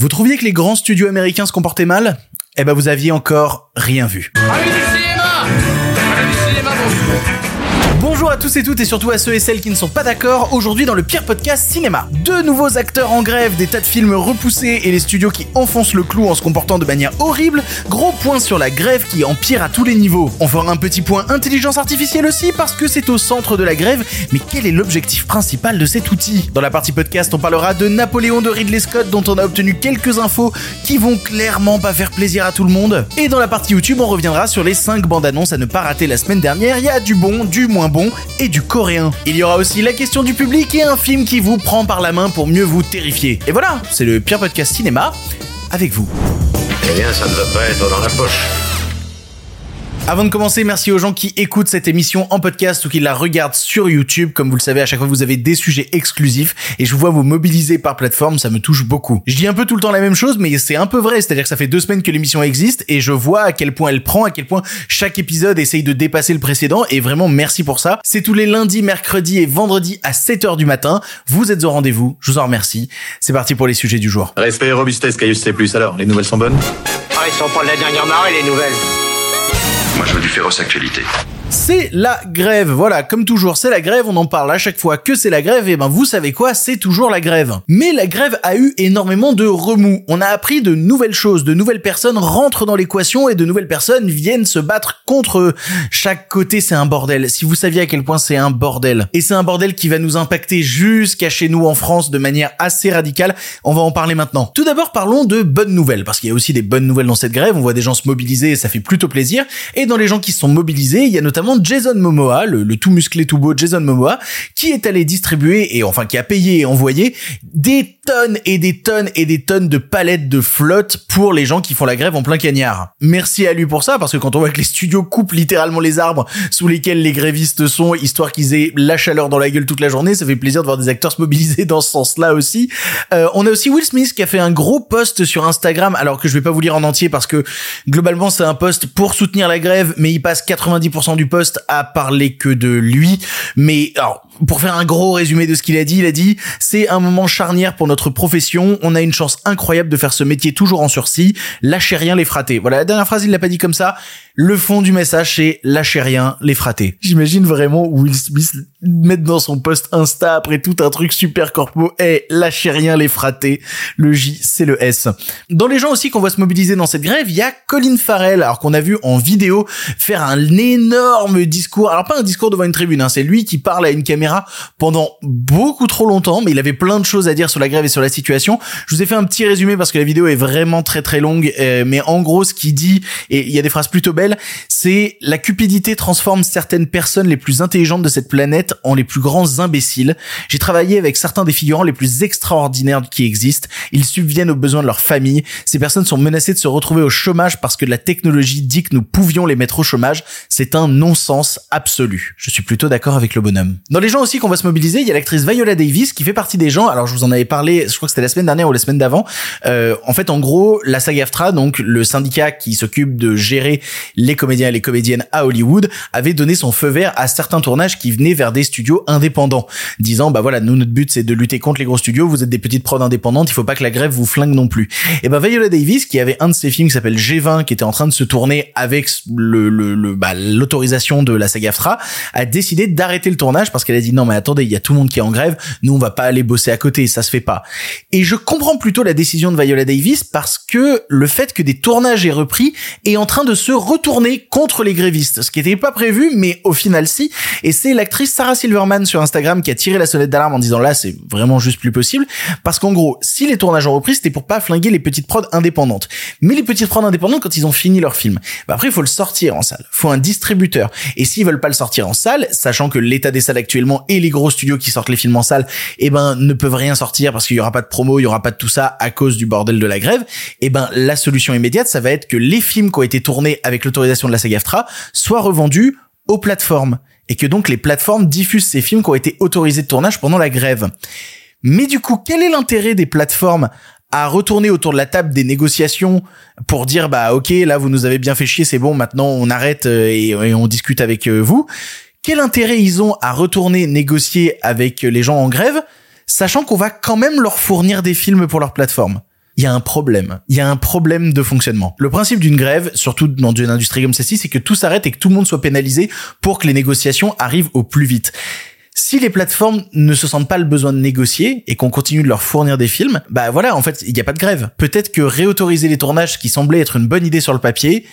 Vous trouviez que les grands studios américains se comportaient mal? Eh ben vous aviez encore rien vu. Bonjour à tous et toutes et surtout à ceux et celles qui ne sont pas d'accord, aujourd'hui dans le pire podcast cinéma. Deux nouveaux acteurs en grève, des tas de films repoussés et les studios qui enfoncent le clou en se comportant de manière horrible, gros point sur la grève qui empire à tous les niveaux. On fera un petit point intelligence artificielle aussi parce que c'est au centre de la grève, mais quel est l'objectif principal de cet outil? Dans la partie podcast, on parlera de Napoléon de Ridley Scott dont on a obtenu quelques infos qui vont clairement pas faire plaisir à tout le monde. Et dans la partie YouTube, on reviendra sur les 5 bandes annonces à ne pas rater la semaine dernière, il y a du bon, du moins et du coréen. Il y aura aussi la question du public et un film qui vous prend par la main pour mieux vous terrifier. Et voilà, c'est le pire podcast cinéma avec vous. Eh bien, ça ne va pas être dans la poche. Avant de commencer, merci aux gens qui écoutent cette émission en podcast ou qui la regardent sur YouTube. Comme vous le savez, à chaque fois vous avez des sujets exclusifs et je vous vois vous mobiliser par plateforme, ça me touche beaucoup. Je dis un peu tout le temps la même chose, mais c'est un peu vrai. C'est-à-dire que ça fait deux semaines que l'émission existe et je vois à quel point elle prend, à quel point chaque épisode essaye de dépasser le précédent et vraiment merci pour ça. C'est tous les lundis, mercredis et vendredis à 7h du matin. Vous êtes au rendez-vous. Je vous en remercie. C'est parti pour les sujets du jour. Respect et robustesse, Caius C+. Alors, les nouvelles sont bonnes? Ah, ils sont pas de la dernière marée, les nouvelles. Moi, je veux du féroce actualité. C'est la grève. Voilà, comme toujours, c'est la grève. On en parle à chaque fois que c'est la grève. Et ben, vous savez quoi? C'est toujours la grève. Mais la grève a eu énormément de remous. On a appris de nouvelles choses. De nouvelles personnes rentrent dans l'équation et de nouvelles personnes viennent se battre contre eux. Chaque côté, c'est un bordel. Si vous saviez à quel point c'est un bordel. Et c'est un bordel qui va nous impacter jusqu'à chez nous en France de manière assez radicale. On va en parler maintenant. Tout d'abord, parlons de bonnes nouvelles. Parce qu'il y a aussi des bonnes nouvelles dans cette grève. On voit des gens se mobiliser ça fait plutôt plaisir. Et dans les gens qui sont mobilisés, il y a notamment Jason Momoa, le, tout musclé tout beau Jason Momoa, qui est allé distribuer et enfin qui a payé et envoyé des tonnes et des tonnes et des tonnes de palettes de flotte pour les gens qui font la grève en plein cagnard. Merci à lui pour ça parce que quand on voit que les studios coupent littéralement les arbres sous lesquels les grévistes sont, histoire qu'ils aient la chaleur dans la gueule toute la journée, ça fait plaisir de voir des acteurs se mobiliser dans ce sens-là aussi. Euh, on a aussi Will Smith qui a fait un gros post sur Instagram, alors que je vais pas vous lire en entier parce que globalement c'est un post pour soutenir la grève, mais il passe 90% du post à parler que de lui. Mais alors, pour faire un gros résumé de ce qu'il a dit, il a dit c'est un moment charnière pour notre profession. On a une chance incroyable de faire ce métier toujours en sursis. Lâchez rien les fratés. Voilà la dernière phrase, il l'a pas dit comme ça. Le fond du message c'est lâchez rien les fratés. J'imagine vraiment Will Smith mettre dans son post Insta après tout un truc super corpo. Eh, lâchez rien les fratés. Le J c'est le S. Dans les gens aussi qu'on voit se mobiliser dans cette grève, il y a Colin Farrell, alors qu'on a vu en vidéo faire un énorme discours. Alors pas un discours devant une tribune, hein, c'est lui qui parle à une caméra pendant beaucoup trop longtemps, mais il avait plein de choses à dire sur la grève et sur la situation. Je vous ai fait un petit résumé parce que la vidéo est vraiment très très longue, euh, mais en gros ce qu'il dit, et il y a des phrases plutôt belles, c'est la cupidité transforme certaines personnes les plus intelligentes de cette planète en les plus grands imbéciles. J'ai travaillé avec certains des figurants les plus extraordinaires qui existent. Ils subviennent aux besoins de leur famille. Ces personnes sont menacées de se retrouver au chômage parce que la technologie dit que nous pouvions les mettre au chômage. C'est un non-sens absolu. Je suis plutôt d'accord avec le bonhomme. Dans les gens aussi qu'on va se mobiliser, il y a l'actrice Viola Davis qui fait partie des gens. Alors je vous en avais parlé, je crois que c'était la semaine dernière ou la semaine d'avant. Euh, en fait, en gros, la SAG-AFTRA, donc le syndicat qui s'occupe de gérer les comédiens et les comédiennes à Hollywood, avait donné son feu vert à certains tournages qui venaient vers des studios indépendants, disant bah voilà, nous notre but c'est de lutter contre les gros studios. Vous êtes des petites prods indépendantes, il faut pas que la grève vous flingue non plus. Et ben Viola Davis, qui avait un de ses films qui s'appelle G20, qui était en train de se tourner avec le le, le bah, l'autorisation de la SAG-AFTRA, a décidé d'arrêter le tournage parce qu'elle a dit non mais attendez, il y a tout le monde qui est en grève, nous on va pas aller bosser à côté, ça se fait pas. Et je comprends plutôt la décision de Viola Davis parce que le fait que des tournages aient repris est en train de se retourner contre les grévistes, ce qui n'était pas prévu, mais au final si. Et c'est l'actrice Sarah Silverman sur Instagram qui a tiré la sonnette d'alarme en disant là c'est vraiment juste plus possible, parce qu'en gros si les tournages ont repris c'était pour pas flinguer les petites prods indépendantes. Mais les petites prods indépendantes quand ils ont fini leur film, bah après il faut le sortir en salle, faut un distributeur. Et s'ils veulent pas le sortir en salle, sachant que l'état des salles actuellement et les gros studios qui sortent les films en salle, eh ben ne peuvent rien sortir parce qu'il y aura pas de promo, il y aura pas de tout ça à cause du bordel de la grève. Eh ben la solution immédiate, ça va être que les films qui ont été tournés avec l'autorisation de la SAG-AFTRA soient revendus aux plateformes et que donc les plateformes diffusent ces films qui ont été autorisés de tournage pendant la grève. Mais du coup, quel est l'intérêt des plateformes à retourner autour de la table des négociations pour dire bah ok là vous nous avez bien fait chier c'est bon maintenant on arrête et, et on discute avec vous? Quel intérêt ils ont à retourner négocier avec les gens en grève sachant qu'on va quand même leur fournir des films pour leur plateforme? Il y a un problème. Il y a un problème de fonctionnement. Le principe d'une grève, surtout dans une industrie comme celle-ci, c'est que tout s'arrête et que tout le monde soit pénalisé pour que les négociations arrivent au plus vite. Si les plateformes ne se sentent pas le besoin de négocier et qu'on continue de leur fournir des films, bah voilà, en fait, il n'y a pas de grève. Peut-être que réautoriser les tournages qui semblaient être une bonne idée sur le papier,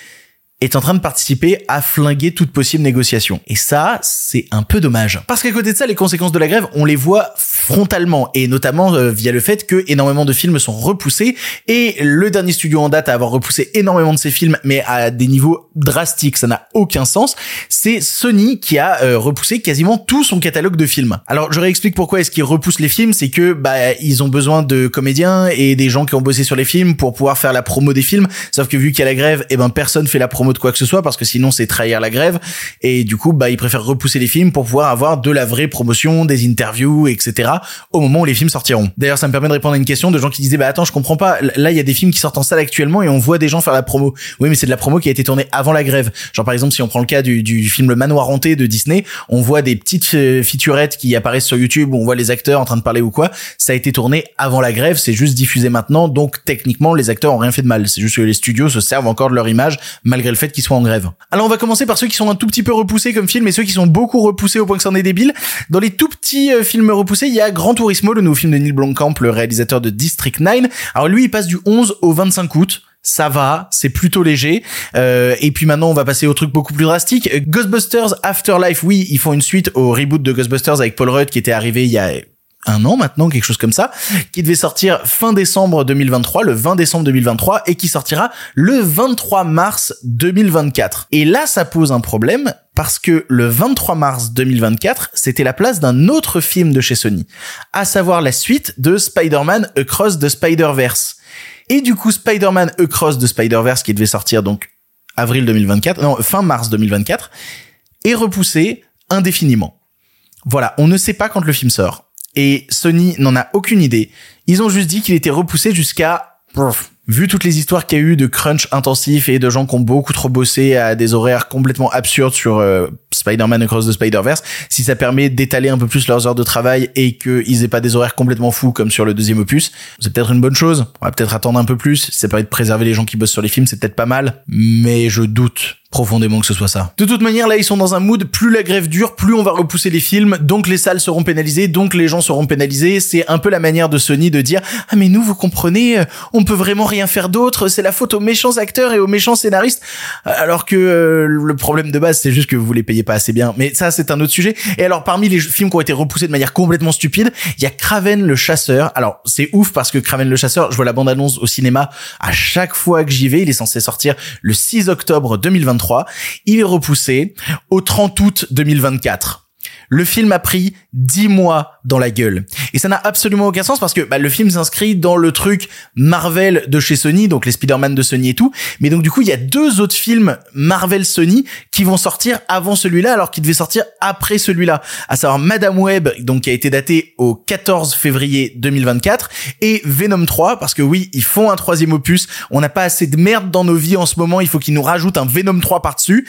est en train de participer à flinguer toute possible négociation. Et ça, c'est un peu dommage. Parce qu'à côté de ça, les conséquences de la grève, on les voit frontalement, et notamment euh, via le fait que énormément de films sont repoussés, et le dernier studio en date à avoir repoussé énormément de ses films, mais à des niveaux drastiques, ça n'a aucun sens, c'est Sony qui a euh, repoussé quasiment tout son catalogue de films. Alors je réexplique pourquoi est-ce qu'ils repoussent les films, c'est que bah ils ont besoin de comédiens et des gens qui ont bossé sur les films pour pouvoir faire la promo des films, sauf que vu qu'il y a la grève, et eh ben personne fait la promo de quoi que ce soit parce que sinon c'est trahir la grève et du coup bah ils préfèrent repousser les films pour pouvoir avoir de la vraie promotion, des interviews, etc. au moment où les films sortiront. D'ailleurs ça me permet de répondre à une question de gens qui disaient bah attends je comprends pas là il y a des films qui sortent en salle actuellement et on voit des gens faire la promo. Oui mais c'est de la promo qui a été tournée avant la grève. Genre par exemple si on prend le cas du, film Le Manoir hanté de Disney, on voit des petites euh, featurettes qui apparaissent sur YouTube où on voit les acteurs en train de parler ou quoi. Ça a été tourné avant la grève, c'est juste diffusé maintenant donc techniquement les acteurs ont rien fait de mal. C'est juste que les studios se servent encore de leur image malgré le fait qu'ils soient en grève. Alors on va commencer par ceux qui sont un tout petit peu repoussés comme film et ceux qui sont beaucoup repoussés au point que c'en est débile. Dans les tout petits euh, films repoussés, il y a Grand Turismo, le nouveau film de Neil Blomkamp, le réalisateur de District 9. Alors lui, il passe du 11 au 25 août ça va, c'est plutôt léger. Euh, et puis maintenant, on va passer au truc beaucoup plus drastique. Ghostbusters Afterlife, oui, ils font une suite au reboot de Ghostbusters avec Paul Rudd qui était arrivé il y a un an maintenant, quelque chose comme ça, qui devait sortir fin décembre 2023, le 20 décembre 2023, et qui sortira le 23 mars 2024. Et là, ça pose un problème, parce que le 23 mars 2024, c'était la place d'un autre film de chez Sony, à savoir la suite de Spider-Man Across the Spider-Verse. Et du coup, Spider-Man Across the Spider-Verse, qui devait sortir donc avril 2024, non, fin mars 2024, est repoussé indéfiniment. Voilà, on ne sait pas quand le film sort et Sony n'en a aucune idée. Ils ont juste dit qu'il était repoussé jusqu'à vu toutes les histoires qu'il y a eu de crunch intensif et de gens qui ont beaucoup trop bossé à des horaires complètement absurdes sur euh, Spider-Man Across the Spider-Verse, si ça permet d'étaler un peu plus leurs heures de travail et qu'ils aient pas des horaires complètement fous comme sur le deuxième opus, c'est peut-être une bonne chose. On va peut-être attendre un peu plus. Si ça permet de préserver les gens qui bossent sur les films, c'est peut-être pas mal. Mais je doute profondément que ce soit ça. De toute manière, là, ils sont dans un mood, plus la grève dure, plus on va repousser les films, donc les salles seront pénalisées, donc les gens seront pénalisés. C'est un peu la manière de Sony de dire, ah mais nous, vous comprenez, on peut vraiment rien faire d'autre, c'est la faute aux méchants acteurs et aux méchants scénaristes, alors que euh, le problème de base, c'est juste que vous les payez pas assez bien. Mais ça, c'est un autre sujet. Et alors, parmi les films qui ont été repoussés de manière complètement stupide, il y a Craven le chasseur. Alors, c'est ouf parce que Craven le chasseur, je vois la bande-annonce au cinéma à chaque fois que j'y vais, il est censé sortir le 6 octobre 2023 il est repoussé au 30 août 2024. Le film a pris 10 mois dans la gueule. Et ça n'a absolument aucun sens parce que bah, le film s'inscrit dans le truc Marvel de chez Sony, donc les Spider-Man de Sony et tout. Mais donc du coup, il y a deux autres films Marvel Sony qui vont sortir avant celui-là alors qu'ils devaient sortir après celui-là. À savoir Madame Web, donc qui a été daté au 14 février 2024 et Venom 3 parce que oui, ils font un troisième opus. On n'a pas assez de merde dans nos vies en ce moment. Il faut qu'ils nous rajoutent un Venom 3 par-dessus.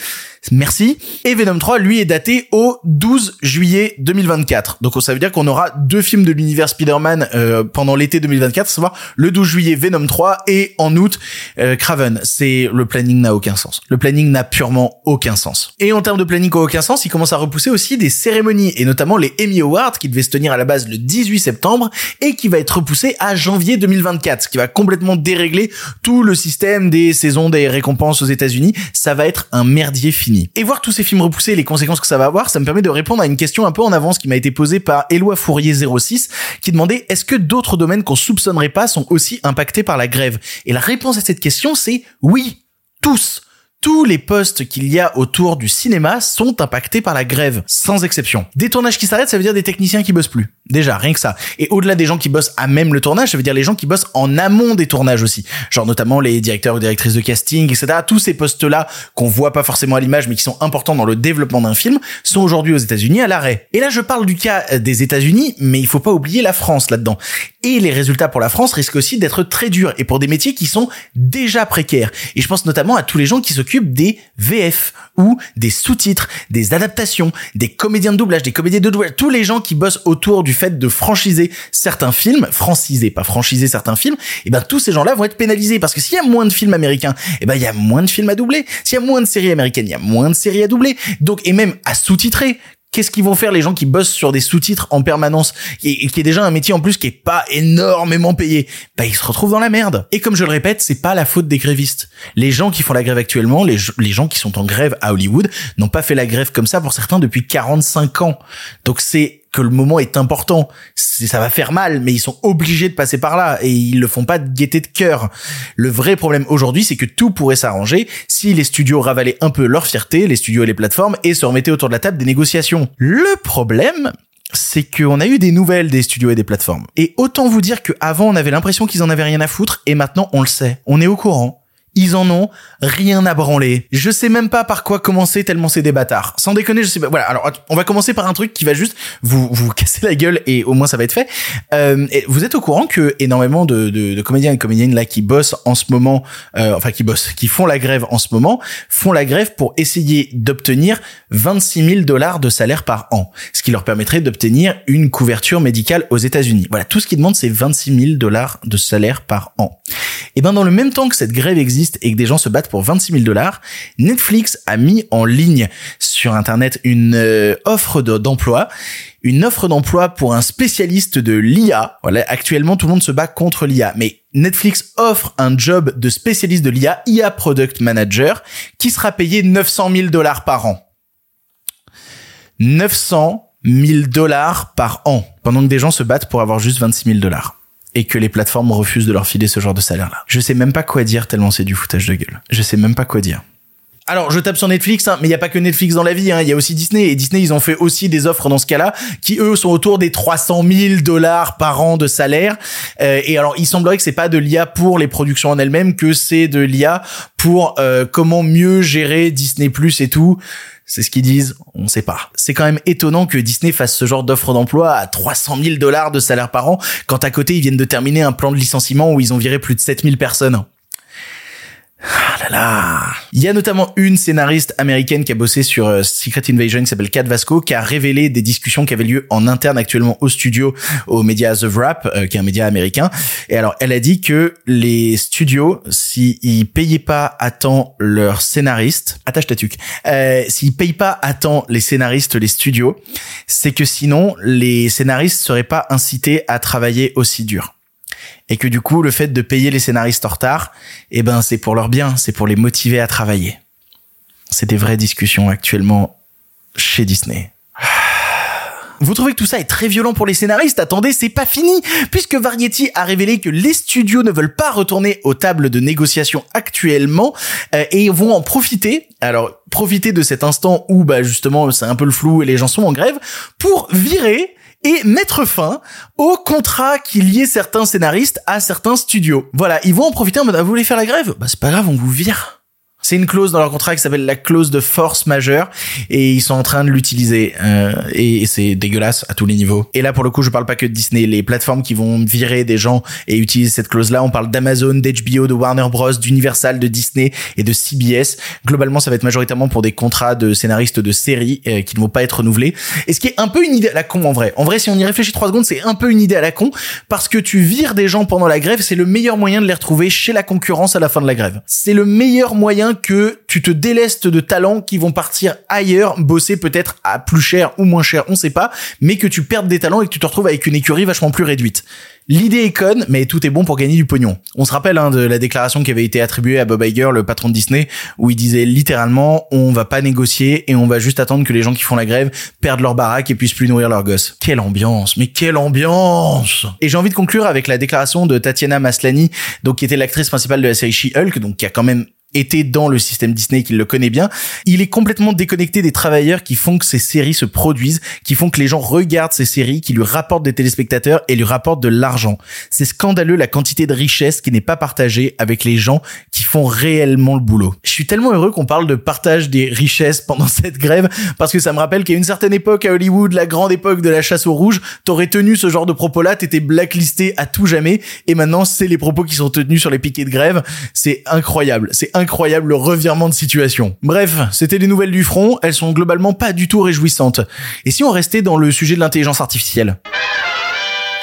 Merci. Et Venom 3, lui, est daté au 12 juillet 2024. Donc ça veut dire qu'on aura deux films de l'univers Spider-Man euh, pendant l'été 2024, à savoir le 12 juillet Venom 3 et en août euh, Craven. C'est le planning n'a aucun sens. Le planning n'a purement aucun sens. Et en termes de planning qui aucun sens, il commence à repousser aussi des cérémonies et notamment les Emmy Awards qui devaient se tenir à la base le 18 septembre et qui va être repoussé à janvier 2024, ce qui va complètement dérégler tout le système des saisons des récompenses aux États-Unis. Ça va être un merdier fini. Et voir tous ces films repoussés et les conséquences que ça va avoir, ça me permet de répondre à une question un peu en avance qui m'a été posée par Éloi Fourier 06 qui demandait est-ce que d'autres domaines qu'on soupçonnerait pas sont aussi impactés par la grève? Et la réponse à cette question c'est oui, tous tous les postes qu'il y a autour du cinéma sont impactés par la grève, sans exception. Des tournages qui s'arrêtent, ça veut dire des techniciens qui bossent plus. Déjà, rien que ça. Et au-delà des gens qui bossent à même le tournage, ça veut dire les gens qui bossent en amont des tournages aussi. Genre notamment les directeurs ou directrices de casting, etc. Tous ces postes-là qu'on voit pas forcément à l'image, mais qui sont importants dans le développement d'un film, sont aujourd'hui aux États-Unis à l'arrêt. Et là, je parle du cas des États-Unis, mais il faut pas oublier la France là-dedans. Et les résultats pour la France risquent aussi d'être très durs et pour des métiers qui sont déjà précaires. Et je pense notamment à tous les gens qui se des VF ou des sous-titres, des adaptations, des comédiens de doublage, des comédiens de doublage, tous les gens qui bossent autour du fait de franchiser certains films, franciser, pas franchiser certains films, et ben tous ces gens-là vont être pénalisés parce que s'il y a moins de films américains, et ben il y a moins de films à doubler. S'il y a moins de séries américaines, il y a moins de séries à doubler. Donc et même à sous-titrer qu'est-ce qu'ils vont faire les gens qui bossent sur des sous-titres en permanence et, qui est déjà un métier en plus qui est pas énormément payé? Bah ils se retrouvent dans la merde. Et comme je le répète c'est pas la faute des grévistes. Les gens qui font la grève actuellement les, les gens qui sont en grève à Hollywood n'ont pas fait la grève comme ça pour certains depuis 45 ans. Donc c'est que le moment est important. Ça va faire mal, mais ils sont obligés de passer par là et ils le font pas de gaieté de cœur. Le vrai problème aujourd'hui, c'est que tout pourrait s'arranger si les studios ravalaient un peu leur fierté, les studios et les plateformes, et se remettaient autour de la table des négociations. Le problème, c'est qu'on a eu des nouvelles des studios et des plateformes. Et autant vous dire qu'avant on avait l'impression qu'ils en avaient rien à foutre, et maintenant on le sait. On est au courant ils en ont rien à branler. Je sais même pas par quoi commencer tellement c'est des bâtards. Sans déconner, je sais. Voilà. Alors, on va commencer par un truc qui va juste vous vous casser la gueule et au moins ça va être fait. Euh, vous êtes au courant que énormément de, de, de, comédiens et comédiennes là qui bossent en ce moment, euh, enfin qui bossent, qui font la grève en ce moment, font la grève pour essayer d'obtenir 26 000 dollars de salaire par an, ce qui leur permettrait d'obtenir une couverture médicale aux États-Unis. Voilà, tout ce qu'ils demandent c'est 26 000 dollars de salaire par an. Et ben dans le même temps que cette grève existe et que des gens se battent pour 26 000 dollars, Netflix a mis en ligne sur Internet une euh, offre d'emploi une offre d'emploi pour un spécialiste de l'IA. Voilà, actuellement tout le monde se bat contre l'IA, mais Netflix offre un job de spécialiste de l'IA, IA Product Manager, qui sera payé 900 000 dollars par an. 900 000 dollars par an, pendant que des gens se battent pour avoir juste 26 000 dollars et que les plateformes refusent de leur filer ce genre de salaire-là. Je sais même pas quoi dire tellement c'est du foutage de gueule. Je sais même pas quoi dire. Alors, je tape sur Netflix, hein, mais il y a pas que Netflix dans la vie. Hein, il y a aussi Disney. Et Disney, ils ont fait aussi des offres dans ce cas-là, qui eux sont autour des 300 000 dollars par an de salaire. Euh, et alors, il semblerait que c'est pas de l'IA pour les productions en elles-mêmes, que c'est de l'IA pour euh, comment mieux gérer Disney Plus et tout. C'est ce qu'ils disent, on sait pas. C'est quand même étonnant que Disney fasse ce genre d'offre d'emploi à 300 000 dollars de salaire par an, quand à côté ils viennent de terminer un plan de licenciement où ils ont viré plus de 7000 personnes. Ah là là. Il y a notamment une scénariste américaine qui a bossé sur euh, Secret Invasion qui s'appelle Kat Vasco qui a révélé des discussions qui avaient lieu en interne actuellement au studio au média The Wrap euh, qui est un média américain et alors elle a dit que les studios s'ils payaient pas à temps leurs scénaristes attache ta euh, s'ils payent pas à temps les scénaristes les studios c'est que sinon les scénaristes seraient pas incités à travailler aussi dur et que du coup le fait de payer les scénaristes en retard, eh ben c'est pour leur bien, c'est pour les motiver à travailler. C'est des vraies discussions actuellement chez Disney. Vous trouvez que tout ça est très violent pour les scénaristes? Attendez, c'est pas fini, puisque Variety a révélé que les studios ne veulent pas retourner aux tables de négociation actuellement euh, et vont en profiter. Alors, profiter de cet instant où bah justement c'est un peu le flou et les gens sont en grève pour virer et mettre fin au contrat qui liait certains scénaristes à certains studios. Voilà, ils vont en profiter en mode, ah, vous voulez faire la grève? Bah, c'est pas grave, on vous vire. C'est une clause dans leur contrat qui s'appelle la clause de force majeure et ils sont en train de l'utiliser euh, et, c'est dégueulasse à tous les niveaux. Et là pour le coup je parle pas que de Disney, les plateformes qui vont virer des gens et utiliser cette clause là, on parle d'Amazon, d'HBO, de Warner Bros, d'Universal, de Disney et de CBS. Globalement ça va être majoritairement pour des contrats de scénaristes de séries euh, qui ne vont pas être renouvelés. Et ce qui est un peu une idée à la con en vrai. En vrai si on y réfléchit trois secondes c'est un peu une idée à la con parce que tu vires des gens pendant la grève, c'est le meilleur moyen de les retrouver chez la concurrence à la fin de la grève. C'est le meilleur moyen que tu te délestes de talents qui vont partir ailleurs, bosser peut-être à plus cher ou moins cher, on sait pas, mais que tu perdes des talents et que tu te retrouves avec une écurie vachement plus réduite. L'idée est conne, mais tout est bon pour gagner du pognon. On se rappelle hein, de la déclaration qui avait été attribuée à Bob Iger, le patron de Disney, où il disait littéralement on va pas négocier et on va juste attendre que les gens qui font la grève perdent leur baraque et puissent plus nourrir leurs gosses. Quelle ambiance, mais quelle ambiance Et j'ai envie de conclure avec la déclaration de Tatiana Maslany, donc qui était l'actrice principale de la série She-Hulk, donc qui a quand même était dans le système Disney, qu'il le connaît bien, il est complètement déconnecté des travailleurs qui font que ces séries se produisent, qui font que les gens regardent ces séries, qui lui rapportent des téléspectateurs et lui rapportent de l'argent. C'est scandaleux la quantité de richesse qui n'est pas partagée avec les gens qui font réellement le boulot. Je suis tellement heureux qu'on parle de partage des richesses pendant cette grève parce que ça me rappelle qu'à une certaine époque à Hollywood, la grande époque de la chasse au rouge, t'aurais tenu ce genre de propos-là, t'étais blacklisté à tout jamais et maintenant c'est les propos qui sont tenus sur les piquets de grève. C'est incroyable. C'est incroyable incroyable revirement de situation. Bref, c'était les nouvelles du front, elles sont globalement pas du tout réjouissantes. Et si on restait dans le sujet de l'intelligence artificielle?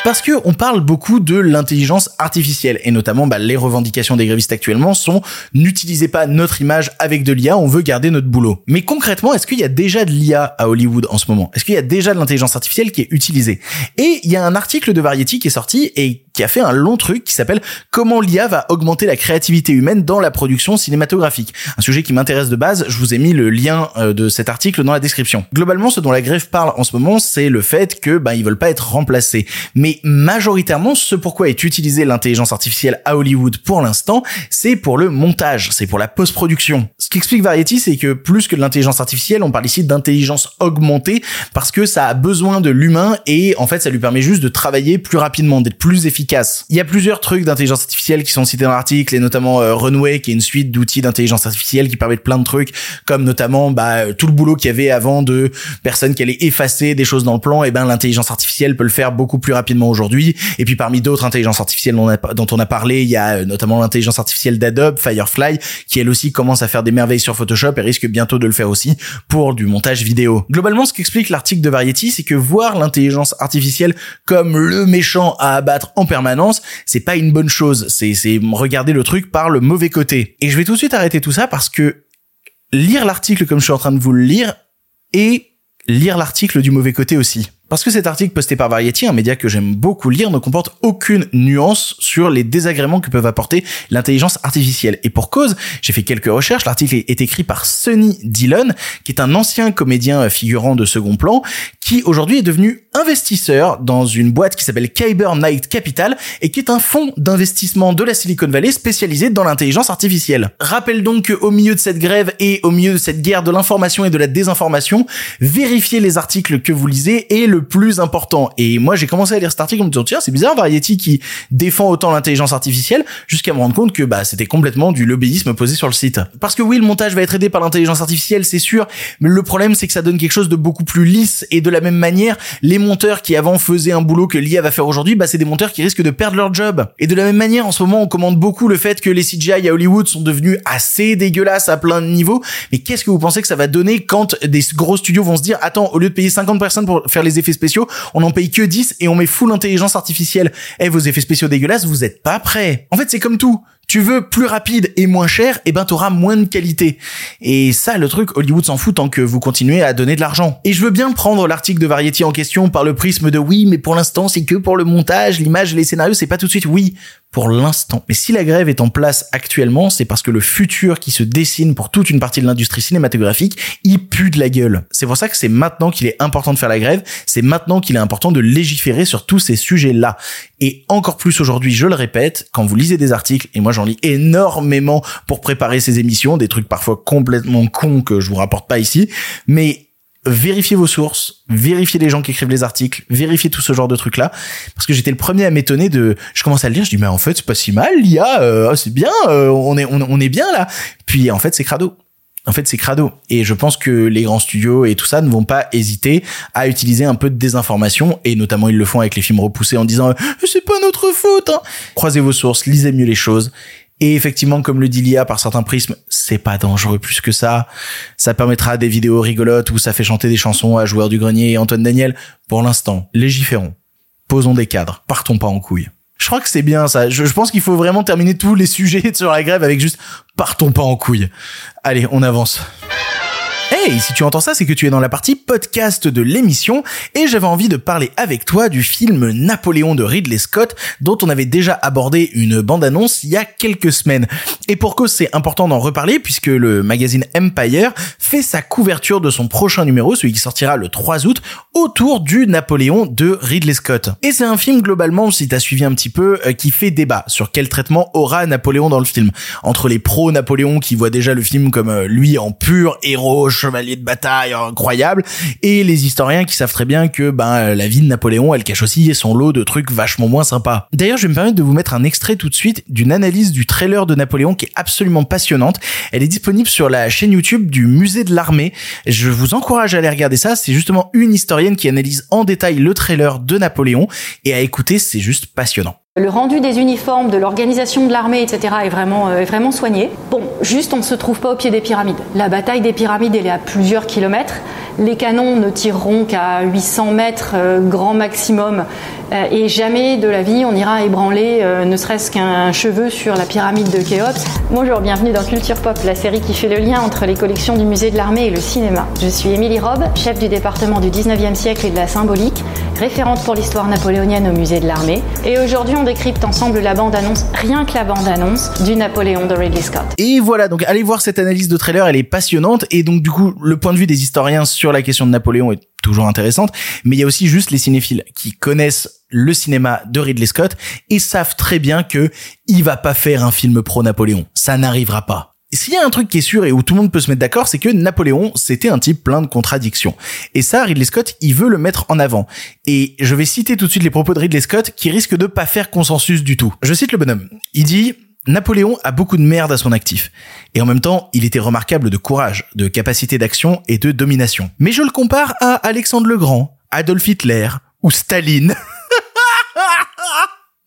Parce que on parle beaucoup de l'intelligence artificielle et notamment bah, les revendications des grévistes actuellement sont n'utilisez pas notre image avec de l'IA, on veut garder notre boulot. Mais concrètement, est-ce qu'il y a déjà de l'IA à Hollywood en ce moment? Est-ce qu'il y a déjà de l'intelligence artificielle qui est utilisée? Et il y a un article de Variety qui est sorti et qui a fait un long truc qui s'appelle Comment l'IA va augmenter la créativité humaine dans la production cinématographique. Un sujet qui m'intéresse de base, je vous ai mis le lien euh, de cet article dans la description. Globalement, ce dont la grève parle en ce moment, c'est le fait que bah ils veulent pas être remplacés. Mais majoritairement, ce pourquoi est utilisée l'intelligence artificielle à Hollywood pour l'instant, c'est pour le montage, c'est pour la post-production. Ce qu'explique Variety, c'est que plus que de l'intelligence artificielle, on parle ici d'intelligence augmentée parce que ça a besoin de l'humain et en fait, ça lui permet juste de travailler plus rapidement, d'être plus efficace. Il y a plusieurs trucs d'intelligence artificielle qui sont cités dans l'article et notamment euh, Runway qui est une suite d'outils d'intelligence artificielle qui permettent plein de trucs comme notamment bah, tout le boulot qu'il y avait avant de personnes qui allaient effacer des choses dans le plan et ben l'intelligence artificielle peut le faire beaucoup plus rapidement aujourd'hui. Et puis parmi d'autres intelligences artificielles dont on a, parlé, il y a euh, notamment l'intelligence artificielle d'Adobe, Firefly, qui elle aussi commence à faire des merveilles sur Photoshop et risque bientôt de le faire aussi pour du montage vidéo. Globalement, ce qu'explique l'article de Variety, c'est que voir l'intelligence artificielle comme le méchant à abattre en permanence, c'est pas une bonne chose. C'est, c'est regarder le truc par le mauvais côté. Et je vais tout de suite arrêter tout ça parce que lire l'article comme je suis en train de vous le lire et lire l'article du mauvais côté aussi. Parce que cet article posté par Variety, un média que j'aime beaucoup lire, ne comporte aucune nuance sur les désagréments que peuvent apporter l'intelligence artificielle. Et pour cause, j'ai fait quelques recherches. L'article est écrit par Sonny Dillon, qui est un ancien comédien figurant de second plan, qui aujourd'hui est devenu investisseur dans une boîte qui s'appelle Kyber Knight Capital et qui est un fonds d'investissement de la Silicon Valley spécialisé dans l'intelligence artificielle. Rappelle donc qu'au milieu de cette grève et au milieu de cette guerre de l'information et de la désinformation, vérifiez les articles que vous lisez et le plus important. Et moi, j'ai commencé à lire cet article en me disant, tiens, c'est bizarre, Variety qui défend autant l'intelligence artificielle, jusqu'à me rendre compte que, bah, c'était complètement du lobbyisme posé sur le site. Parce que oui, le montage va être aidé par l'intelligence artificielle, c'est sûr, mais le problème, c'est que ça donne quelque chose de beaucoup plus lisse, et de la même manière, les monteurs qui avant faisaient un boulot que l'IA va faire aujourd'hui, bah, c'est des monteurs qui risquent de perdre leur job. Et de la même manière, en ce moment, on commande beaucoup le fait que les CGI à Hollywood sont devenus assez dégueulasses à plein de niveaux, mais qu'est-ce que vous pensez que ça va donner quand des gros studios vont se dire, attends, au lieu de payer 50 personnes pour faire les effets spéciaux, on en paye que 10 et on met full intelligence artificielle. Eh, vos effets spéciaux dégueulasses, vous êtes pas prêts. En fait, c'est comme tout tu veux plus rapide et moins cher, et eh ben t'auras moins de qualité. Et ça, le truc, Hollywood s'en fout tant que vous continuez à donner de l'argent. Et je veux bien prendre l'article de Variety en question par le prisme de oui, mais pour l'instant c'est que pour le montage, l'image, les scénarios, c'est pas tout de suite oui pour l'instant. Mais si la grève est en place actuellement, c'est parce que le futur qui se dessine pour toute une partie de l'industrie cinématographique, il pue de la gueule. C'est pour ça que c'est maintenant qu'il est important de faire la grève, c'est maintenant qu'il est important de légiférer sur tous ces sujets-là. Et encore plus aujourd'hui, je le répète, quand vous lisez des articles, et moi j'en lis énormément pour préparer ces émissions, des trucs parfois complètement cons que je vous rapporte pas ici, mais vérifiez vos sources, vérifiez les gens qui écrivent les articles, vérifiez tout ce genre de trucs là, parce que j'étais le premier à m'étonner de, je commence à le lire, je dis mais en fait c'est pas si mal, l'IA, euh, oh, c'est bien, euh, on est on, est bien là, puis en fait c'est crado. En fait, c'est crado. Et je pense que les grands studios et tout ça ne vont pas hésiter à utiliser un peu de désinformation, et notamment ils le font avec les films repoussés en disant c'est pas notre faute. Hein. Croisez vos sources, lisez mieux les choses, et effectivement, comme le dit l'IA par certains prismes, c'est pas dangereux plus que ça. Ça permettra des vidéos rigolotes où ça fait chanter des chansons à Joueur du Grenier et Antoine Daniel. Pour l'instant, légiférons. Posons des cadres. Partons pas en couille. Je crois que c'est bien ça. Je, pense qu'il faut vraiment terminer tous les sujets sur la grève avec juste partons pas en couille. Allez, on avance. Hey, si tu entends ça, c'est que tu es dans la partie podcast de l'émission et j'avais envie de parler avec toi du film Napoléon de Ridley Scott dont on avait déjà abordé une bande-annonce il y a quelques semaines. Et pour cause, c'est important d'en reparler puisque le magazine Empire fait sa couverture de son prochain numéro, celui qui sortira le 3 août, autour du Napoléon de Ridley Scott. Et c'est un film globalement, si t'as suivi un petit peu, euh, qui fait débat sur quel traitement aura Napoléon dans le film. Entre les pro-Napoléon qui voient déjà le film comme euh, lui en pur héros de bataille incroyable, et les historiens qui savent très bien que ben la vie de Napoléon, elle cache aussi son lot de trucs vachement moins sympas. D'ailleurs, je vais me permettre de vous mettre un extrait tout de suite d'une analyse du trailer de Napoléon qui est absolument passionnante. Elle est disponible sur la chaîne YouTube du musée de l'armée. Je vous encourage à aller regarder ça. C'est justement une historienne qui analyse en détail le trailer de Napoléon et à écouter, c'est juste passionnant. Le rendu des uniformes, de l'organisation de l'armée, etc. est vraiment, euh, vraiment soigné. Bon, juste on ne se trouve pas au pied des pyramides. La bataille des pyramides, elle est à plusieurs kilomètres. Les canons ne tireront qu'à 800 mètres euh, grand maximum euh, et jamais de la vie on ira ébranler euh, ne serait-ce qu'un cheveu sur la pyramide de Khéops. Bonjour, bienvenue dans Culture Pop, la série qui fait le lien entre les collections du musée de l'armée et le cinéma. Je suis Émilie Robe, chef du département du 19e siècle et de la symbolique, référente pour l'histoire napoléonienne au musée de l'armée. Et aujourd'hui on décrypte ensemble la bande-annonce, rien que la bande-annonce, du Napoléon de Ridley Scott. Et voilà, donc allez voir cette analyse de trailer, elle est passionnante et donc du coup le point de vue des historiens sur la question de Napoléon est toujours intéressante, mais il y a aussi juste les cinéphiles qui connaissent le cinéma de Ridley Scott et savent très bien que il va pas faire un film pro Napoléon, ça n'arrivera pas. S'il y a un truc qui est sûr et où tout le monde peut se mettre d'accord, c'est que Napoléon, c'était un type plein de contradictions. Et ça, Ridley Scott, il veut le mettre en avant. Et je vais citer tout de suite les propos de Ridley Scott qui risquent de pas faire consensus du tout. Je cite le bonhomme. Il dit, Napoléon a beaucoup de merde à son actif. Et en même temps, il était remarquable de courage, de capacité d'action et de domination. Mais je le compare à Alexandre le Grand, Adolf Hitler ou Staline.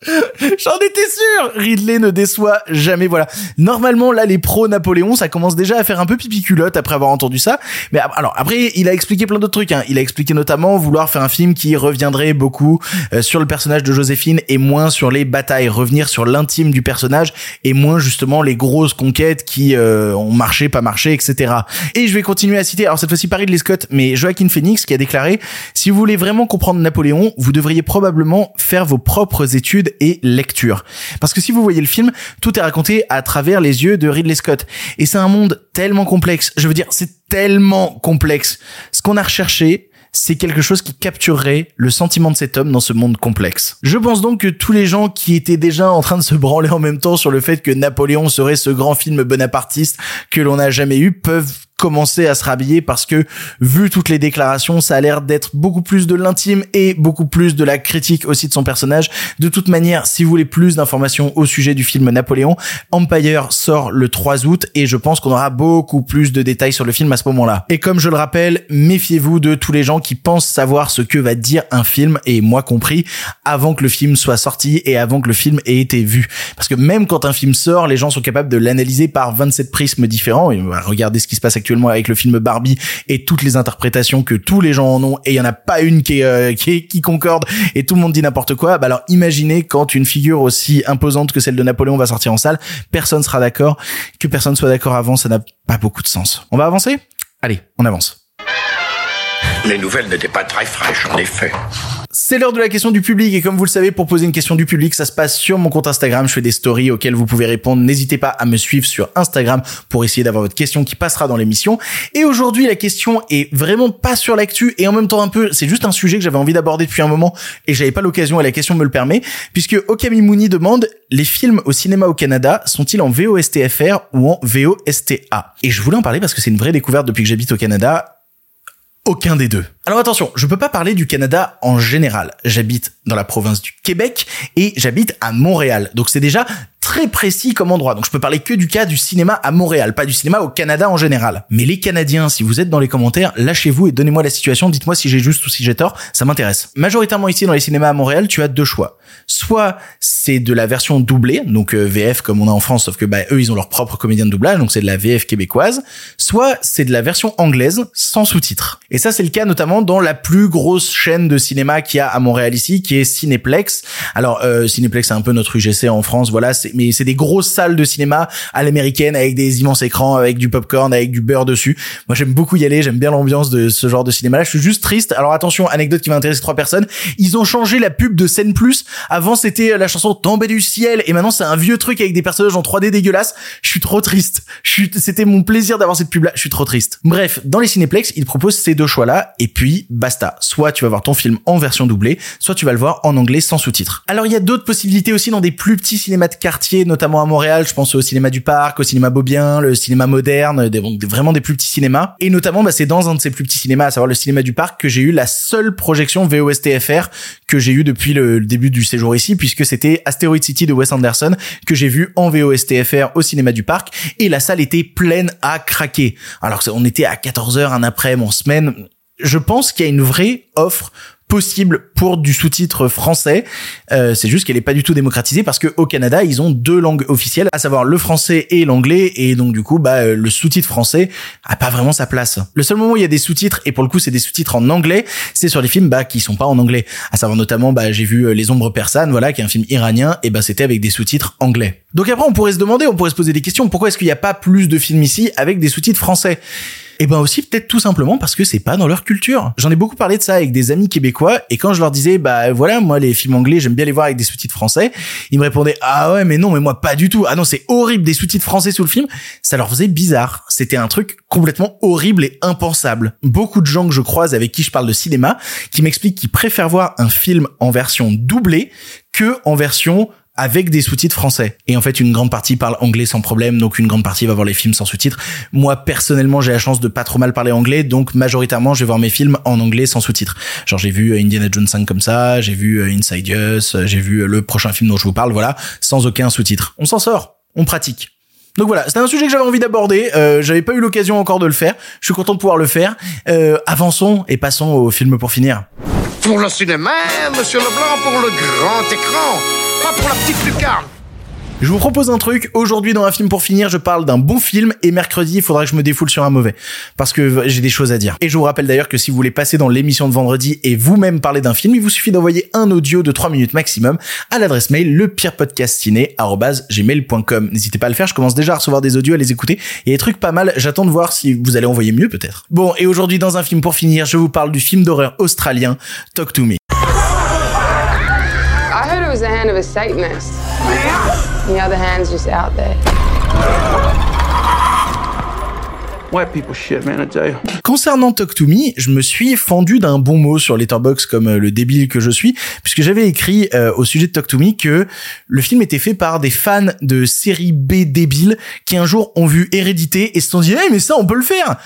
J'en étais sûr Ridley ne déçoit jamais, voilà. Normalement, là, les pros Napoléon, ça commence déjà à faire un peu pipi culotte après avoir entendu ça. Mais alors, après, il a expliqué plein d'autres trucs. Hein. Il a expliqué notamment vouloir faire un film qui reviendrait beaucoup euh, sur le personnage de Joséphine et moins sur les batailles, revenir sur l'intime du personnage et moins justement les grosses conquêtes qui euh, ont marché, pas marché, etc. Et je vais continuer à citer, alors cette fois-ci pas Ridley Scott, mais Joaquin Phoenix qui a déclaré, si vous voulez vraiment comprendre Napoléon, vous devriez probablement faire vos propres études et lecture. Parce que si vous voyez le film, tout est raconté à travers les yeux de Ridley Scott. Et c'est un monde tellement complexe. Je veux dire, c'est tellement complexe. Ce qu'on a recherché, c'est quelque chose qui capturerait le sentiment de cet homme dans ce monde complexe. Je pense donc que tous les gens qui étaient déjà en train de se branler en même temps sur le fait que Napoléon serait ce grand film bonapartiste que l'on n'a jamais eu peuvent commencer à se rhabiller parce que vu toutes les déclarations, ça a l'air d'être beaucoup plus de l'intime et beaucoup plus de la critique aussi de son personnage. De toute manière, si vous voulez plus d'informations au sujet du film Napoléon, Empire sort le 3 août et je pense qu'on aura beaucoup plus de détails sur le film à ce moment-là. Et comme je le rappelle, méfiez-vous de tous les gens qui pensent savoir ce que va dire un film et moi compris avant que le film soit sorti et avant que le film ait été vu. Parce que même quand un film sort, les gens sont capables de l'analyser par 27 prismes différents regardez ce qui se passe actuellement avec le film Barbie et toutes les interprétations que tous les gens en ont et il y en a pas une euh, qui concorde et tout le monde dit n'importe quoi. Bah alors imaginez quand une figure aussi imposante que celle de Napoléon va sortir en salle, personne sera d'accord. Que personne soit d'accord avant, ça n'a pas beaucoup de sens. On va avancer? Allez, on avance. Les nouvelles n'étaient pas très fraîches, en effet. C'est l'heure de la question du public et comme vous le savez, pour poser une question du public, ça se passe sur mon compte Instagram. Je fais des stories auxquelles vous pouvez répondre. N'hésitez pas à me suivre sur Instagram pour essayer d'avoir votre question qui passera dans l'émission. Et aujourd'hui, la question est vraiment pas sur l'actu et en même temps un peu, c'est juste un sujet que j'avais envie d'aborder depuis un moment et j'avais pas l'occasion et la question me le permet puisque Okami Mouni demande les films au cinéma au Canada sont-ils en VOSTFR ou en VOSTA Et je voulais en parler parce que c'est une vraie découverte depuis que j'habite au Canada aucun des deux. Alors attention, je peux pas parler du Canada en général. J'habite dans la province du Québec et j'habite à Montréal. Donc c'est déjà très précis comme endroit. Donc je peux parler que du cas du cinéma à Montréal, pas du cinéma au Canada en général. Mais les Canadiens, si vous êtes dans les commentaires, lâchez-vous et donnez-moi la situation, dites-moi si j'ai juste ou si j'ai tort, ça m'intéresse. Majoritairement ici dans les cinémas à Montréal, tu as deux choix. Soit c'est de la version doublée, donc euh, VF comme on a en France, sauf que bah, eux ils ont leur propre comédien de doublage, donc c'est de la VF québécoise. Soit c'est de la version anglaise sans sous-titres. Et ça c'est le cas notamment dans la plus grosse chaîne de cinéma qu'il y a à Montréal ici, qui est Cinéplex. Alors euh, Cinéplex c'est un peu notre UGC en France, voilà, c'est mais c'est des grosses salles de cinéma à l'américaine avec des immenses écrans, avec du popcorn, avec du beurre dessus. Moi, j'aime beaucoup y aller, j'aime bien l'ambiance de ce genre de cinéma-là. Je suis juste triste. Alors attention, anecdote qui va intéresser trois personnes. Ils ont changé la pub de scène plus. Avant, c'était la chanson Tombée du ciel et maintenant c'est un vieux truc avec des personnages en 3D dégueulasses. Je suis trop triste. C'était mon plaisir d'avoir cette pub-là. Je suis trop triste. Bref, dans les cinéplex, ils proposent ces deux choix-là et puis basta. Soit tu vas voir ton film en version doublée, soit tu vas le voir en anglais sans sous-titres. Alors il y a d'autres possibilités aussi dans des plus petits cinémas de quartier notamment à Montréal. Je pense au cinéma du Parc, au cinéma Beaubien, le cinéma moderne, des, vraiment des plus petits cinémas. Et notamment, bah, c'est dans un de ces plus petits cinémas, à savoir le cinéma du Parc, que j'ai eu la seule projection VOSTFR que j'ai eu depuis le, début du séjour ici, puisque c'était Asteroid City de Wes Anderson que j'ai vu en VOSTFR au cinéma du Parc. Et la salle était pleine à craquer. Alors on était à 14 heures un après, en semaine. Je pense qu'il y a une vraie offre possible pour du sous-titre français. Euh, c'est juste qu'elle est pas du tout démocratisée parce que au Canada, ils ont deux langues officielles, à savoir le français et l'anglais, et donc du coup, bah, le sous-titre français a pas vraiment sa place. Le seul moment où il y a des sous-titres, et pour le coup, c'est des sous-titres en anglais, c'est sur les films bah, qui sont pas en anglais. À savoir notamment, bah, j'ai vu Les Ombres persanes, voilà, qui est un film iranien, et bah, c'était avec des sous-titres anglais. Donc après, on pourrait se demander, on pourrait se poser des questions. Pourquoi est-ce qu'il n'y a pas plus de films ici avec des sous-titres français? Et ben aussi peut-être tout simplement parce que c'est pas dans leur culture. J'en ai beaucoup parlé de ça avec des amis québécois et quand je leur disais bah voilà moi les films anglais j'aime bien les voir avec des sous-titres français, ils me répondaient ah ouais mais non mais moi pas du tout. Ah non c'est horrible des sous-titres français sous le film. Ça leur faisait bizarre. C'était un truc complètement horrible et impensable. Beaucoup de gens que je croise avec qui je parle de cinéma qui m'expliquent qu'ils préfèrent voir un film en version doublée que en version avec des sous-titres français. Et en fait, une grande partie parle anglais sans problème, donc une grande partie va voir les films sans sous-titres. Moi, personnellement, j'ai la chance de pas trop mal parler anglais, donc majoritairement, je vais voir mes films en anglais sans sous-titres. Genre, j'ai vu euh, Indiana Jones 5 comme ça, j'ai vu euh, Inside Us, euh, j'ai vu le prochain film dont je vous parle, voilà, sans aucun sous-titre. On s'en sort, on pratique. Donc voilà, c'était un sujet que j'avais envie d'aborder. Euh, j'avais pas eu l'occasion encore de le faire. Je suis content de pouvoir le faire. Euh, avançons et passons au film pour finir. Pour le cinéma, monsieur Leblanc, pour le grand écran, pour la petite. Je vous propose un truc. Aujourd'hui, dans un film pour finir, je parle d'un bon film et mercredi, il faudra que je me défoule sur un mauvais. Parce que j'ai des choses à dire. Et je vous rappelle d'ailleurs que si vous voulez passer dans l'émission de vendredi et vous-même parler d'un film, il vous suffit d'envoyer un audio de 3 minutes maximum à l'adresse mail lepirepodcastciné.gmail.com. N'hésitez pas à le faire. Je commence déjà à recevoir des audios, à les écouter. Il y a des trucs pas mal. J'attends de voir si vous allez envoyer mieux peut-être. Bon, et aujourd'hui, dans un film pour finir, je vous parle du film d'horreur australien Talk to Me. I heard it was the hand of a Satanist. The other hand's just out there. White people shit, man, I tell you. Concernant Talk to Me, je me suis fendu d'un bon mot sur Letterboxd comme euh, le débile que je suis, puisque j'avais écrit euh, au sujet de Talk to Me que le film était fait par des fans de série B débiles qui un jour ont vu Hérédité et se sont dit hey, mais ça on peut le faire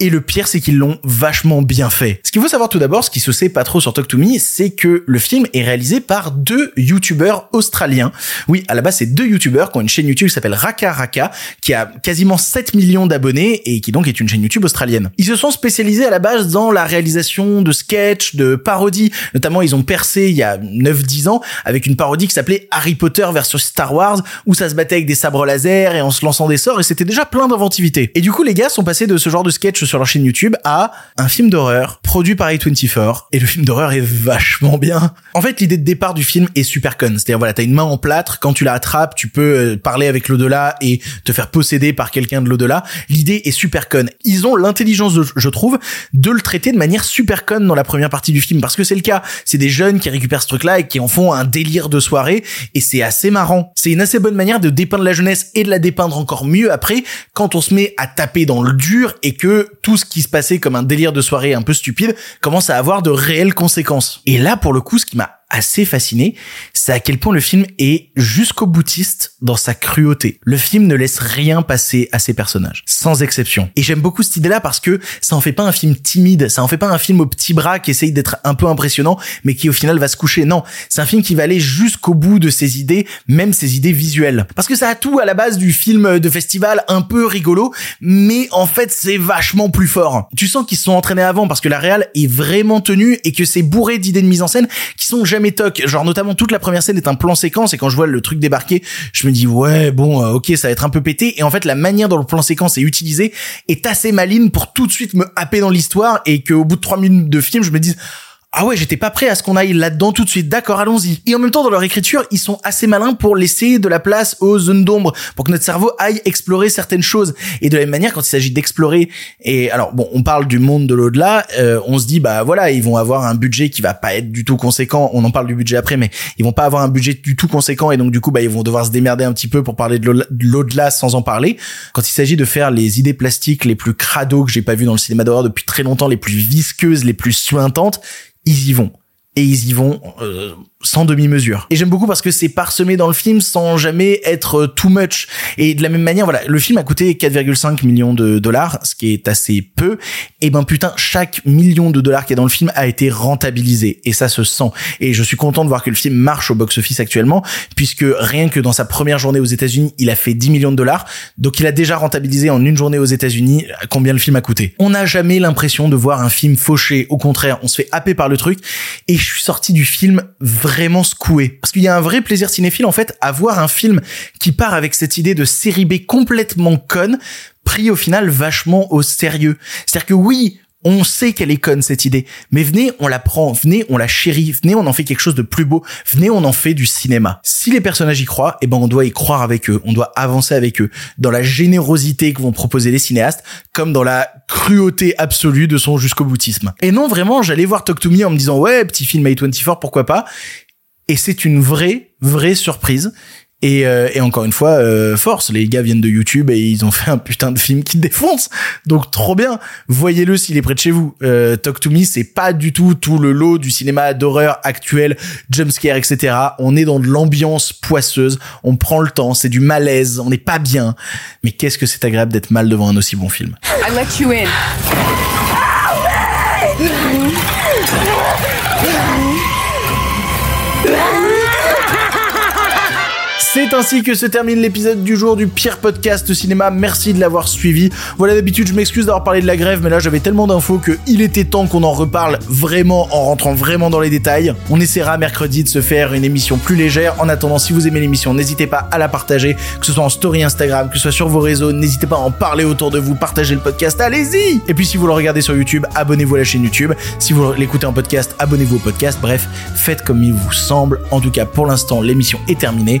et le pire, c'est qu'ils l'ont vachement bien fait. Ce qu'il faut savoir tout d'abord, ce qui se sait pas trop sur Talk to Me, c'est que le film est réalisé par deux youtubeurs australiens. Oui, à la base, c'est deux youtubeurs qui ont une chaîne YouTube qui s'appelle Raka Raka, qui a quasiment 7 millions d'abonnés et qui donc est une chaîne YouTube australienne. Ils se sont spécialisés à la base dans la réalisation de sketchs, de parodies. Notamment, ils ont percé il y a 9-10 ans avec une parodie qui s'appelait Harry Potter versus Star Wars, où ça se battait avec des sabres laser et en se lançant des sorts et c'était déjà plein d'inventivité. Et du coup, les gars sont passés de ce genre de sketch sur leur chaîne YouTube à un film d'horreur produit par A24 et le film d'horreur est vachement bien. En fait, l'idée de départ du film est super conne. C'est-à-dire voilà, t'as une main en plâtre, quand tu la attrapes, tu peux euh, parler avec l'au-delà et te faire posséder par quelqu'un de l'au-delà. L'idée est super conne. Ils ont l'intelligence, je trouve, de le traiter de manière super conne dans la première partie du film parce que c'est le cas. C'est des jeunes qui récupèrent ce truc-là et qui en font un délire de soirée et c'est assez marrant. C'est une assez bonne manière de dépeindre la jeunesse et de la dépeindre encore mieux après quand on se met à taper dans le dur et que tout ce qui se passait comme un délire de soirée un peu stupide commence à avoir de réelles conséquences. Et là, pour le coup, ce qui m'a assez fasciné, c'est à quel point le film est jusqu'au boutiste dans sa cruauté. Le film ne laisse rien passer à ses personnages, sans exception. Et j'aime beaucoup cette idée-là parce que ça en fait pas un film timide, ça en fait pas un film au petit bras qui essaye d'être un peu impressionnant, mais qui au final va se coucher. Non, c'est un film qui va aller jusqu'au bout de ses idées, même ses idées visuelles. Parce que ça a tout à la base du film de festival un peu rigolo, mais en fait c'est vachement plus fort. Tu sens qu'ils sont entraînés avant parce que la réal est vraiment tenue et que c'est bourré d'idées de mise en scène qui sont toc. Genre notamment toute la première scène est un plan séquence et quand je vois le truc débarquer, je me dis ouais bon euh, ok ça va être un peu pété et en fait la manière dont le plan séquence est utilisé est assez maligne pour tout de suite me happer dans l'histoire et qu'au bout de trois minutes de film je me dise ah ouais, j'étais pas prêt à ce qu'on aille là-dedans tout de suite. D'accord, allons-y. Et en même temps, dans leur écriture, ils sont assez malins pour laisser de la place aux zones d'ombre, pour que notre cerveau aille explorer certaines choses. Et de la même manière, quand il s'agit d'explorer, et alors bon, on parle du monde de l'au-delà, euh, on se dit bah voilà, ils vont avoir un budget qui va pas être du tout conséquent. On en parle du budget après, mais ils vont pas avoir un budget du tout conséquent et donc du coup bah ils vont devoir se démerder un petit peu pour parler de l'au- de l'au-delà sans en parler. Quand il s'agit de faire les idées plastiques les plus crado que j'ai pas vu dans le cinéma d'horreur depuis très longtemps, les plus visqueuses, les plus suintantes, ils y vont. Et ils y vont euh, sans demi-mesure. Et j'aime beaucoup parce que c'est parsemé dans le film sans jamais être too much. Et de la même manière, voilà, le film a coûté 4,5 millions de dollars, ce qui est assez peu. Et ben putain, chaque million de dollars qui est dans le film a été rentabilisé. Et ça se sent. Et je suis content de voir que le film marche au box-office actuellement, puisque rien que dans sa première journée aux États-Unis, il a fait 10 millions de dollars. Donc il a déjà rentabilisé en une journée aux États-Unis combien le film a coûté. On n'a jamais l'impression de voir un film fauché. Au contraire, on se fait happer par le truc. Et je suis sorti du film secoué. Parce qu'il y a un vrai plaisir cinéphile, en fait, à voir un film qui part avec cette idée de série B complètement conne, pris au final vachement au sérieux. C'est-à-dire que oui, on sait qu'elle est conne cette idée, mais venez, on la prend, venez, on la chérit, venez, on en fait quelque chose de plus beau, venez, on en fait du cinéma. Si les personnages y croient, eh ben on doit y croire avec eux, on doit avancer avec eux, dans la générosité que vont proposer les cinéastes, comme dans la cruauté absolue de son jusqu'au boutisme. Et non, vraiment, j'allais voir Talk to Me en me disant ouais, petit film A24, pourquoi pas? Et c'est une vraie, vraie surprise. Et, euh, et encore une fois, euh, force, les gars viennent de YouTube et ils ont fait un putain de film qui défonce. Donc trop bien, voyez-le s'il est près de chez vous. Euh, Talk to Me, c'est pas du tout tout le lot du cinéma d'horreur actuel, jumpscare, etc. On est dans de l'ambiance poisseuse, on prend le temps, c'est du malaise, on n'est pas bien. Mais qu'est-ce que c'est agréable d'être mal devant un aussi bon film. I let you in. C'est ainsi que se termine l'épisode du jour du pire podcast cinéma. Merci de l'avoir suivi. Voilà, d'habitude, je m'excuse d'avoir parlé de la grève, mais là, j'avais tellement d'infos que il était temps qu'on en reparle vraiment en rentrant vraiment dans les détails. On essaiera mercredi de se faire une émission plus légère. En attendant, si vous aimez l'émission, n'hésitez pas à la partager, que ce soit en story Instagram, que ce soit sur vos réseaux. N'hésitez pas à en parler autour de vous, partagez le podcast. Allez-y! Et puis, si vous le regardez sur YouTube, abonnez-vous à la chaîne YouTube. Si vous l'écoutez en podcast, abonnez-vous au podcast. Bref, faites comme il vous semble. En tout cas, pour l'instant, l'émission est terminée.